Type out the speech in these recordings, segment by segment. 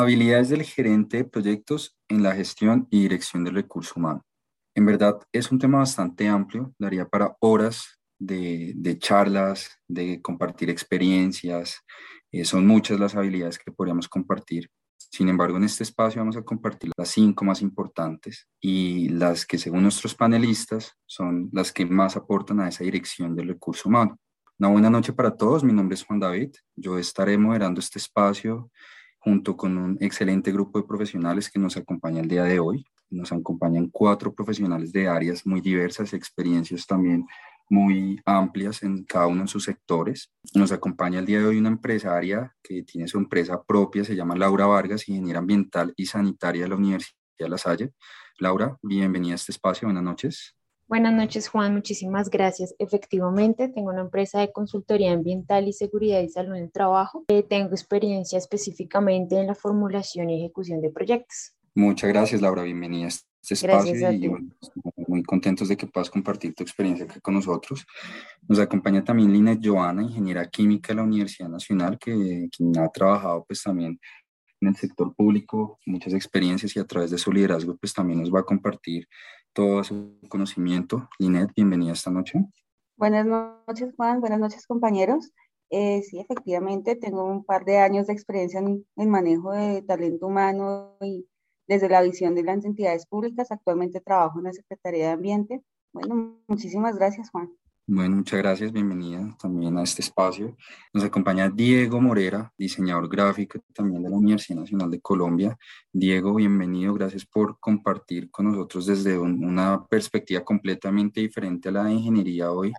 Habilidades del gerente de proyectos en la gestión y dirección del recurso humano. En verdad es un tema bastante amplio, daría para horas de, charlas, de compartir experiencias. Eh, son muchas las habilidades que podríamos compartir. Sin embargo, en este espacio vamos a compartir las cinco más importantes y las que según nuestros panelistas son las que más aportan a esa dirección del recurso humano. Una buena noche para todos, mi nombre es Juan David, yo estaré moderando este espacio junto con un excelente grupo de profesionales que nos acompaña el día de hoy. Nos acompañan cuatro profesionales de áreas muy diversas, experiencias también muy amplias en cada uno de sus sectores. Nos acompaña el día de hoy una empresaria que tiene su empresa propia, se llama Laura Vargas, ingeniera ambiental y sanitaria de la Universidad de La Salle. Laura, bienvenida a este espacio, buenas noches. Buenas noches, Juan. Muchísimas gracias. Efectivamente, tengo una empresa de consultoría ambiental y seguridad y salud en el trabajo. Eh, tengo experiencia específicamente en la formulación y ejecución de proyectos. Muchas gracias, Laura. Bienvenida este espacio y bueno, muy contentos de que puedas compartir tu experiencia con nosotros. Nos acompaña también Linet Joana, ingeniera química de la Universidad Nacional, que quien ha trabajado pues también en el sector público, muchas experiencias y a través de su liderazgo pues también nos va a compartir todo su conocimiento. Linet, bienvenida esta noche. Buenas noches Juan, buenas noches compañeros. Eh, sí, efectivamente, tengo un par de años de experiencia en el manejo de talento humano y desde la visión de las entidades públicas. Actualmente trabajo en la Secretaría de Ambiente. Bueno, muchísimas gracias, Juan. Bueno, muchas gracias, bienvenida también a este espacio. Nos acompaña Diego Morera, diseñador gráfico también de la Universidad Nacional de Colombia. Diego, bienvenido, gracias por compartir con nosotros desde una perspectiva completamente diferente a la de ingeniería hoy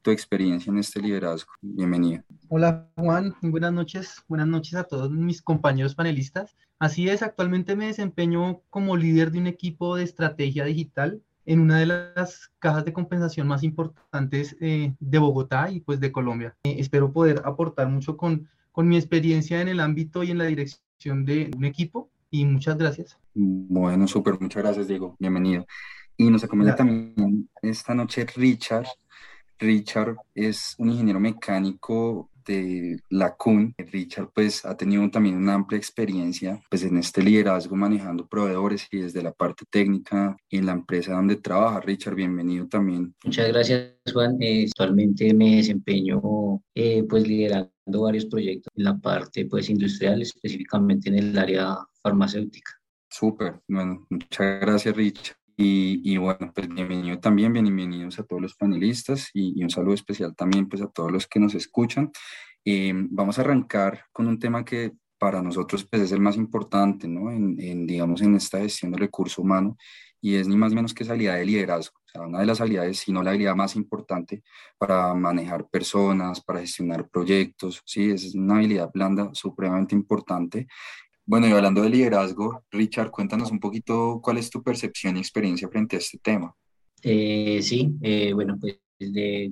tu experiencia en este liderazgo. Bienvenido. Hola Juan, buenas noches. Buenas noches a todos mis compañeros panelistas. Así es, actualmente me desempeño como líder de un equipo de estrategia digital en una de las cajas de compensación más importantes eh, de Bogotá y pues de Colombia. Eh, espero poder aportar mucho con, con mi experiencia en el ámbito y en la dirección de un equipo y muchas gracias. Bueno, súper, muchas gracias Diego, bienvenido. Y nos acompaña también esta noche Richard, Richard es un ingeniero mecánico de la CUN. Richard pues ha tenido también una amplia experiencia pues en este liderazgo manejando proveedores y desde la parte técnica en la empresa donde trabaja. Richard, bienvenido también. Muchas gracias Juan. Eh, actualmente me desempeño eh, pues liderando varios proyectos en la parte pues industrial, específicamente en el área farmacéutica. Súper, bueno, muchas gracias Richard. Y, bueno, pues bienvenido también, bienvenidos a todos los panelistas y, un saludo especial también pues a todos los que nos escuchan. Eh, vamos a arrancar con un tema que para nosotros pues es el más importante, ¿no? En, digamos, en esta gestión del recurso humano y es ni más menos que esa habilidad de liderazgo. O sea, una de las habilidades, si no la habilidad más importante para manejar personas, para gestionar proyectos, sí, es una habilidad blanda supremamente importante bueno, y hablando de liderazgo, Richard, cuéntanos un poquito cuál es tu percepción y experiencia frente a este tema. Eh, sí, eh, bueno, pues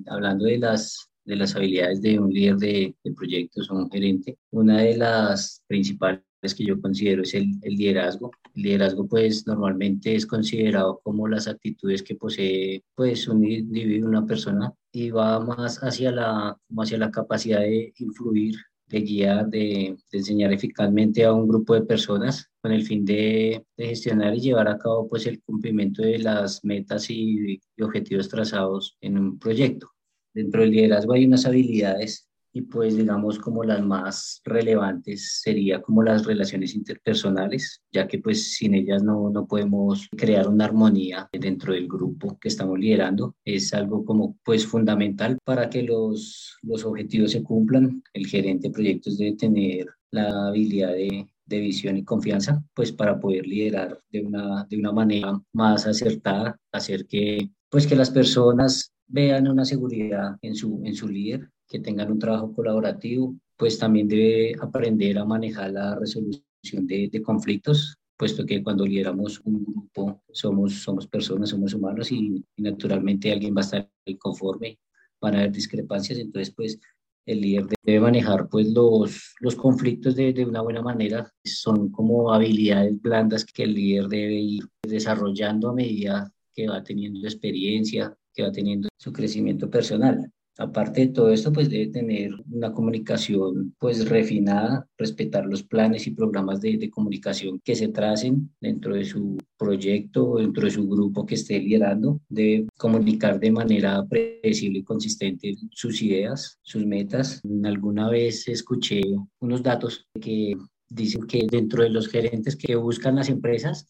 hablando de las, de las habilidades de un líder de, proyectos o un gerente, una de las principales que yo considero es el, el, liderazgo. El liderazgo pues normalmente es considerado como las actitudes que posee pues un individuo, una persona y va más hacia la, hacia la capacidad de influir de guía, de, enseñar eficazmente a un grupo de personas con el fin de, gestionar y llevar a cabo pues, el cumplimiento de las metas y, y objetivos trazados en un proyecto. Dentro del liderazgo hay unas habilidades y pues digamos como las más relevantes sería como las relaciones interpersonales, ya que pues sin ellas no, no podemos crear una armonía dentro del grupo que estamos liderando. Es algo como pues fundamental para que los, los objetivos se cumplan. El gerente de proyectos debe tener la habilidad de, de visión y confianza, pues para poder liderar de una, de una manera más acertada, hacer que pues que las personas vean una seguridad en su, en su líder que tengan un trabajo colaborativo, pues también debe aprender a manejar la resolución de, conflictos, puesto que cuando lideramos un grupo somos, somos personas, somos humanos y, naturalmente alguien va a estar inconforme, van a haber discrepancias, entonces pues el líder debe manejar pues los, los conflictos de, de, una buena manera. Son como habilidades blandas que el líder debe ir desarrollando a medida que va teniendo experiencia, que va teniendo su crecimiento personal. Aparte de todo esto, pues debe tener una comunicación pues refinada, respetar los planes y programas de, de comunicación que se tracen dentro de su proyecto dentro de su grupo que esté liderando. Debe comunicar de manera predecible y consistente sus ideas, sus metas. Alguna vez escuché unos datos que dicen que dentro de los gerentes que buscan las empresas,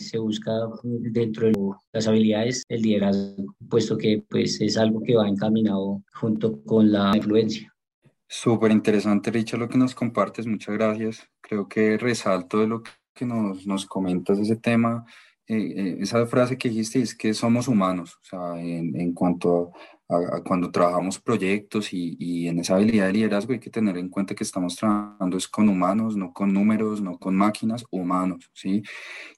se busca dentro de las habilidades el liderazgo, puesto que pues es algo que va encaminado junto con la influencia. Súper interesante, Richard, lo que nos compartes. Muchas gracias. Creo que resalto de lo que nos, nos comentas ese tema. Eh, eh, esa frase que dijiste es que somos humanos, o sea, en, en cuanto a cuando trabajamos proyectos y, y, en esa habilidad de liderazgo hay que tener en cuenta que estamos trabajando es con humanos, no con números, no con máquinas, humanos, ¿sí?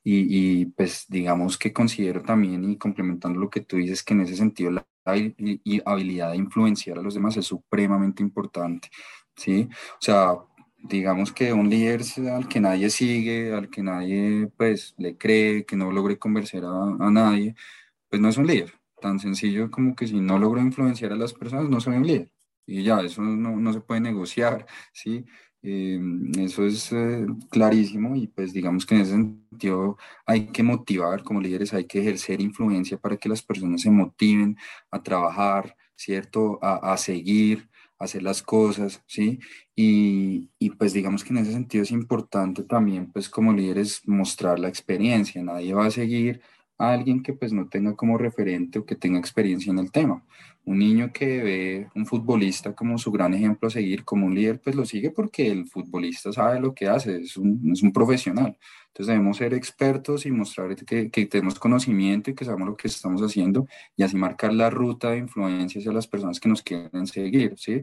Y, y pues digamos que considero también y complementando lo que tú dices que en ese sentido la habilidad de influenciar a los demás es supremamente importante, ¿sí? O sea, digamos que un líder al que nadie sigue, al que nadie pues le cree, que no logre convencer a, a nadie, pues no es un líder, tan sencillo como que si no logro influenciar a las personas, no soy un líder. Y ya, eso no, no se puede negociar, ¿sí? Eh, eso es eh, clarísimo y pues digamos que en ese sentido hay que motivar como líderes, hay que ejercer influencia para que las personas se motiven a trabajar, ¿cierto? A, a seguir, a hacer las cosas, ¿sí? Y, y, pues digamos que en ese sentido es importante también pues como líderes mostrar la experiencia, nadie va a seguir a alguien que pues no tenga como referente o que tenga experiencia en el tema. Un niño que ve un futbolista como su gran ejemplo a seguir, como un líder, pues lo sigue porque el futbolista sabe lo que hace, es un, es un profesional. Entonces debemos ser expertos y mostrar que, que, tenemos conocimiento y que sabemos lo que estamos haciendo y así marcar la ruta de influencia hacia las personas que nos quieren seguir, ¿sí?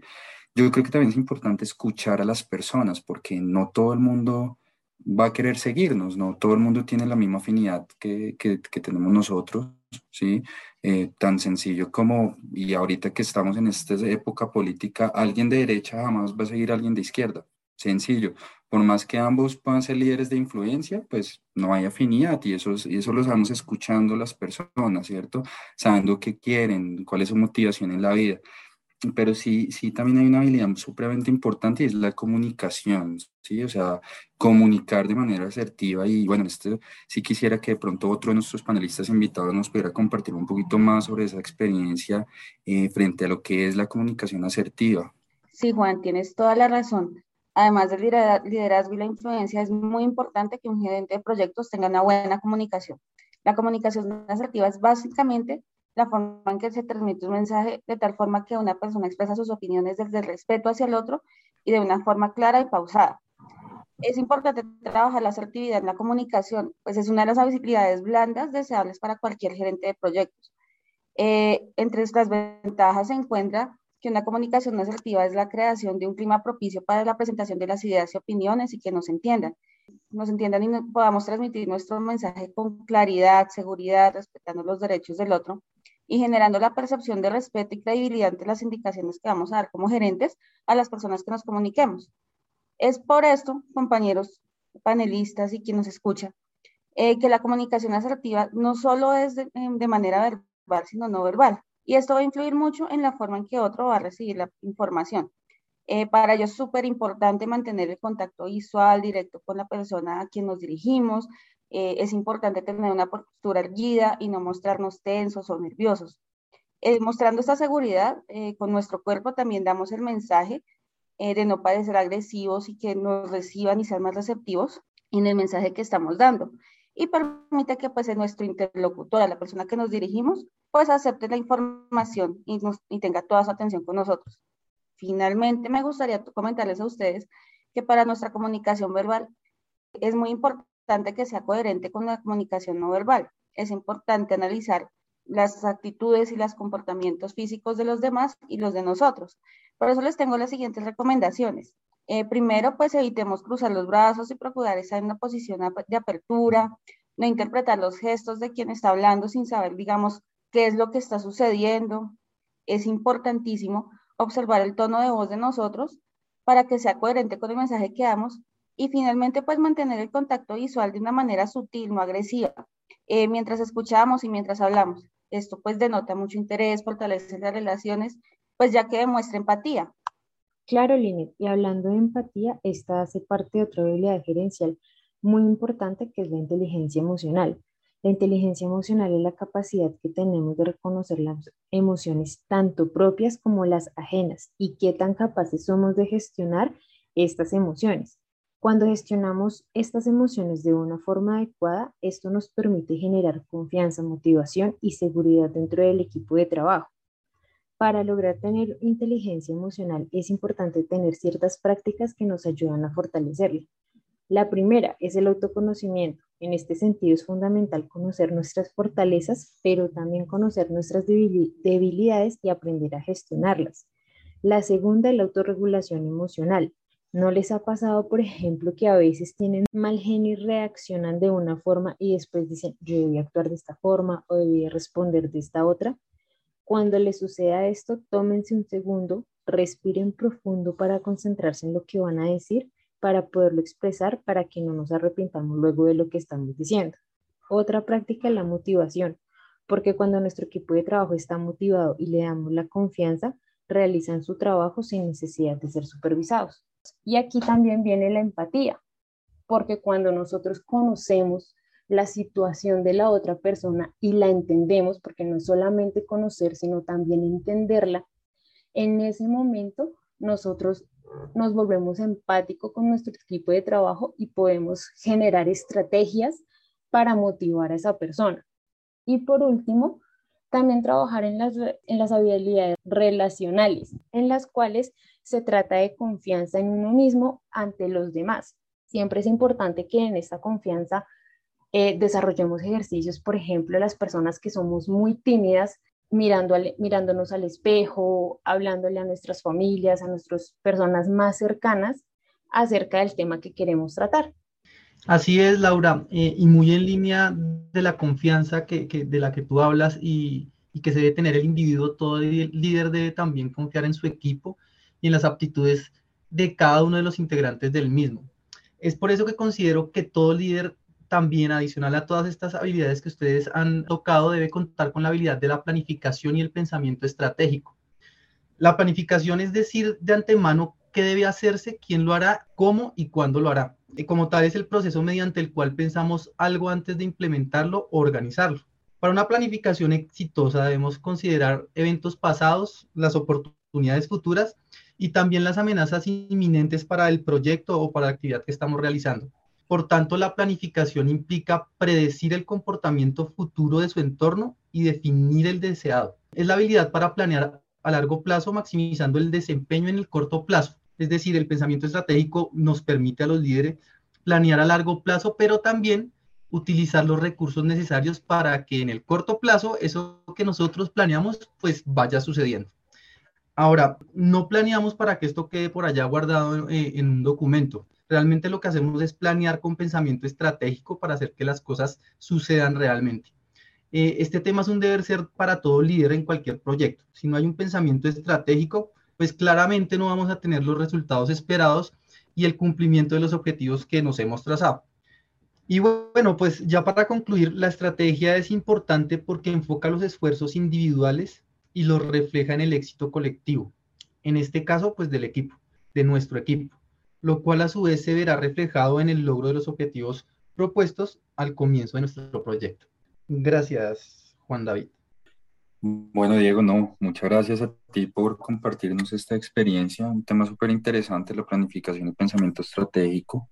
Yo creo que también es importante escuchar a las personas porque no todo el mundo va a querer seguirnos, ¿no? Todo el mundo tiene la misma afinidad que, que, que tenemos nosotros, ¿sí? Eh, tan sencillo como, y ahorita que estamos en esta época política, alguien de derecha jamás va a seguir a alguien de izquierda, sencillo. Por más que ambos puedan ser líderes de influencia, pues no hay afinidad y eso, y eso lo estamos escuchando las personas, ¿cierto? Sabiendo qué quieren, cuál es su motivación en la vida pero sí, sí también hay una habilidad supremamente importante y es la comunicación, ¿sí? O sea, comunicar de manera asertiva y bueno, este, sí quisiera que de pronto otro de nuestros panelistas invitados nos pudiera compartir un poquito más sobre esa experiencia eh, frente a lo que es la comunicación asertiva. Sí, Juan, tienes toda la razón. Además del liderazgo y la influencia, es muy importante que un gerente de proyectos tenga una buena comunicación. La comunicación asertiva es básicamente la forma en que se transmite un mensaje de tal forma que una persona expresa sus opiniones desde el respeto hacia el otro y de una forma clara y pausada. Es importante trabajar la asertividad en la comunicación, pues es una de las habilidades blandas deseables para cualquier gerente de proyectos. Eh, entre estas ventajas se encuentra que una comunicación asertiva es la creación de un clima propicio para la presentación de las ideas y opiniones y que nos entiendan. Nos entiendan y podamos transmitir nuestro mensaje con claridad, seguridad, respetando los derechos del otro y generando la percepción de respeto y credibilidad ante las indicaciones que vamos a dar como gerentes a las personas que nos comuniquemos. Es por esto, compañeros panelistas y quien nos escucha, eh, que la comunicación asertiva no solo es de, de manera verbal, sino no verbal. Y esto va a influir mucho en la forma en que otro va a recibir la información. Eh, para ello es súper importante mantener el contacto visual directo con la persona a quien nos dirigimos, eh, es importante tener una postura erguida y no mostrarnos tensos o nerviosos. Eh, mostrando esta seguridad eh, con nuestro cuerpo también damos el mensaje de no parecer agresivos y que nos reciban y sean más receptivos en el mensaje que estamos dando. Y permite que pues nuestro interlocutor, a la persona que nos dirigimos, pues acepte la información y, y tenga toda su atención con nosotros. Finalmente, me gustaría comentarles a ustedes que para nuestra comunicación verbal es muy importante que sea coherente con la comunicación no verbal. Es importante analizar las actitudes y los comportamientos físicos de los demás y los de nosotros. Por eso les tengo las siguientes recomendaciones. Eh, primero, pues evitemos cruzar los brazos y procurar estar en una posición de apertura, no interpretar los gestos de quien está hablando sin saber, digamos, qué es lo que está sucediendo. Es importantísimo observar el tono de voz de nosotros para que sea coherente con el mensaje que damos y finalmente, pues mantener el contacto visual de una manera sutil, no agresiva, eh, mientras escuchamos y mientras hablamos. Esto pues denota mucho interés, fortalece las relaciones, pues ya que demuestre empatía. Claro, Linet, y hablando de empatía, esta hace parte de otra habilidad gerencial muy importante que es la inteligencia emocional. La inteligencia emocional es la capacidad que tenemos de reconocer las emociones tanto propias como las ajenas y qué tan capaces somos de gestionar estas emociones. Cuando gestionamos estas emociones de una forma adecuada, esto nos permite generar confianza, motivación y seguridad dentro del equipo de trabajo. Para lograr tener inteligencia emocional es importante tener ciertas prácticas que nos ayudan a fortalecerla. La primera es el autoconocimiento. En este sentido es fundamental conocer nuestras fortalezas, pero también conocer nuestras debilidades y aprender a gestionarlas. La segunda es la autorregulación emocional. ¿No les ha pasado, por ejemplo, que a veces tienen mal genio y reaccionan de una forma y después dicen, yo debí actuar de esta forma o debí responder de esta otra? Cuando les suceda esto, tómense un segundo, respiren profundo para concentrarse en lo que van a decir, para poderlo expresar, para que no nos arrepintamos luego de lo que estamos diciendo. Otra práctica es la motivación, porque cuando nuestro equipo de trabajo está motivado y le damos la confianza, realizan su trabajo sin necesidad de ser supervisados. Y aquí también viene la empatía, porque cuando nosotros conocemos la situación de la otra persona y la entendemos, porque no es solamente conocer, sino también entenderla, en ese momento nosotros nos volvemos empáticos con nuestro equipo de trabajo y podemos generar estrategias para motivar a esa persona. Y por último, también trabajar en las, en las habilidades relacionales, en las cuales se trata de confianza en uno mismo ante los demás. Siempre es importante que en esta confianza eh, desarrollemos ejercicios, por ejemplo, las personas que somos muy tímidas, mirando mirándonos al espejo, hablándole a nuestras familias, a nuestras personas más cercanas acerca del tema que queremos tratar. Así es, Laura, eh, y muy en línea de la confianza que, de la que tú hablas y, y, que se debe tener el individuo, todo líder debe también confiar en su equipo y en las aptitudes de cada uno de los integrantes del mismo. Es por eso que considero que todo líder también adicional a todas estas habilidades que ustedes han tocado, debe contar con la habilidad de la planificación y el pensamiento estratégico. La planificación es decir de antemano qué debe hacerse, quién lo hará, cómo y cuándo lo hará. Y como tal es el proceso mediante el cual pensamos algo antes de implementarlo o organizarlo. Para una planificación exitosa debemos considerar eventos pasados, las oportunidades futuras y también las amenazas inminentes para el proyecto o para la actividad que estamos realizando. Por tanto, la planificación implica predecir el comportamiento futuro de su entorno y definir el deseado. Es la habilidad para planear a largo plazo maximizando el desempeño en el corto plazo. Es decir, el pensamiento estratégico nos permite a los líderes planear a largo plazo, pero también utilizar los recursos necesarios para que en el corto plazo eso que nosotros planeamos pues vaya sucediendo. Ahora, no planeamos para que esto quede por allá guardado eh, en un documento. Realmente lo que hacemos es planear con pensamiento estratégico para hacer que las cosas sucedan realmente. Eh, este tema es un deber ser para todo líder en cualquier proyecto. Si no hay un pensamiento estratégico, pues claramente no vamos a tener los resultados esperados y el cumplimiento de los objetivos que nos hemos trazado. Y bueno, pues ya para concluir, la estrategia es importante porque enfoca los esfuerzos individuales y los refleja en el éxito colectivo. En este caso, pues del equipo, de nuestro equipo lo cual a su vez se verá reflejado en el logro de los objetivos propuestos al comienzo de nuestro proyecto. Gracias, Juan David. Bueno, Diego, no, muchas gracias a ti por compartirnos esta experiencia, un tema súper interesante, la planificación y pensamiento estratégico.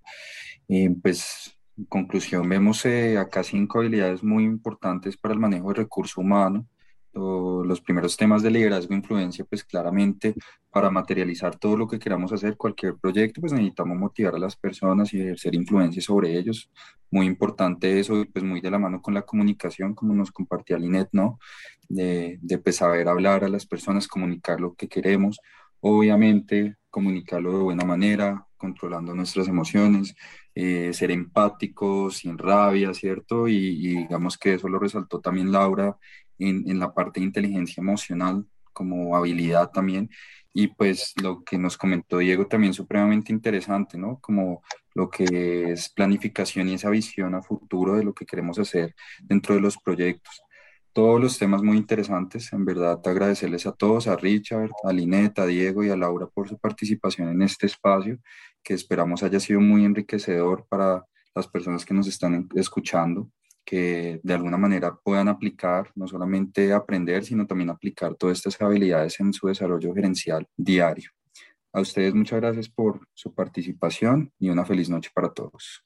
Eh, pues, en conclusión, vemos eh, acá cinco habilidades muy importantes para el manejo de recurso humano, los primeros temas de liderazgo e influencia, pues claramente para materializar todo lo que queramos hacer, cualquier proyecto, pues necesitamos motivar a las personas y ejercer influencia sobre ellos. Muy importante eso, pues muy de la mano con la comunicación, como nos compartía Linet, ¿no? De, de pues saber hablar a las personas, comunicar lo que queremos, obviamente comunicarlo de buena manera, controlando nuestras emociones, eh, ser empáticos, sin rabia, ¿cierto? Y, y, digamos que eso lo resaltó también Laura en, la parte de inteligencia emocional como habilidad también. Y pues lo que nos comentó Diego también supremamente interesante, ¿no? Como lo que es planificación y esa visión a futuro de lo que queremos hacer dentro de los proyectos. todos los temas muy interesantes. En verdad, agradecerles a todos, a Richard, a Lineta, a Diego y a Laura por su participación en este espacio, que esperamos haya sido muy enriquecedor para las personas que nos están escuchando, que de alguna manera puedan aplicar, no solamente aprender, sino también aplicar todas estas habilidades en su desarrollo gerencial diario. A ustedes muchas gracias por su participación y una feliz noche para todos.